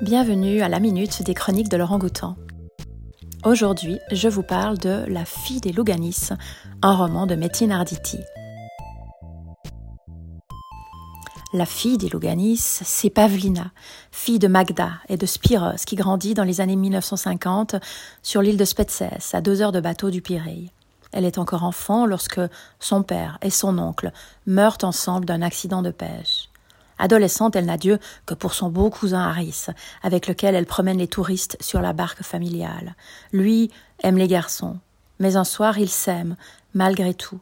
Bienvenue à la minute des chroniques de Laurent Goutan. Aujourd'hui, je vous parle de La fille des Louganis, un roman de Métine Arditi. La fille des Louganis, c'est Pavlina, fille de Magda et de Spiros, qui grandit dans les années 1950 sur l'île de Spetses, à deux heures de bateau du Pirée. Elle est encore enfant lorsque son père et son oncle meurent ensemble d'un accident de pêche. Adolescente, elle n'a Dieu que pour son beau cousin Harris, avec lequel elle promène les touristes sur la barque familiale. Lui aime les garçons, mais un soir il s'aime, malgré tout.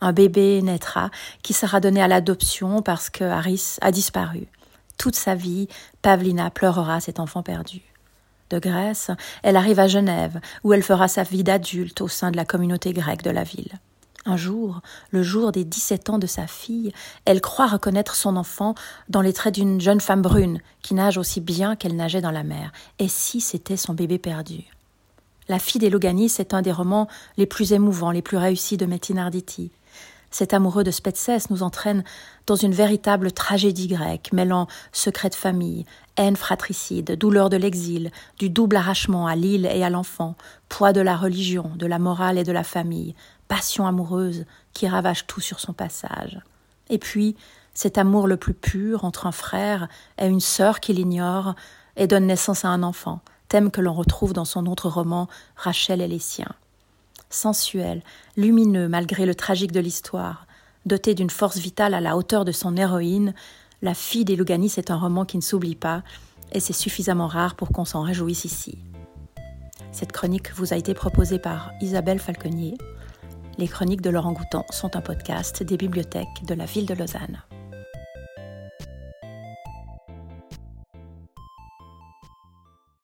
Un bébé naîtra qui sera donné à l'adoption parce que Harris a disparu. Toute sa vie, Pavlina pleurera cet enfant perdu. De Grèce, elle arrive à Genève, où elle fera sa vie d'adulte au sein de la communauté grecque de la ville. Un jour, le jour des dix-sept ans de sa fille, elle croit reconnaître son enfant dans les traits d'une jeune femme brune qui nage aussi bien qu'elle nageait dans la mer. Et si c'était son bébé perdu? La fille des Loganis est un des romans les plus émouvants, les plus réussis de Metin Arditi. Cet amoureux de Spetses nous entraîne dans une véritable tragédie grecque, mêlant secret de famille, haine fratricide, douleur de l'exil, du double arrachement à l'île et à l'enfant, poids de la religion, de la morale et de la famille, passion amoureuse qui ravage tout sur son passage. Et puis, cet amour le plus pur entre un frère et une sœur qui l'ignore et donne naissance à un enfant, thème que l'on retrouve dans son autre roman Rachel et les siens. Sensuel, lumineux malgré le tragique de l'histoire, doté d'une force vitale à la hauteur de son héroïne, La fille des Louganis est un roman qui ne s'oublie pas, et c'est suffisamment rare pour qu'on s'en réjouisse ici. Cette chronique vous a été proposée par Isabelle Falconier. Les chroniques de Laurent Goutan sont un podcast des bibliothèques de la ville de Lausanne.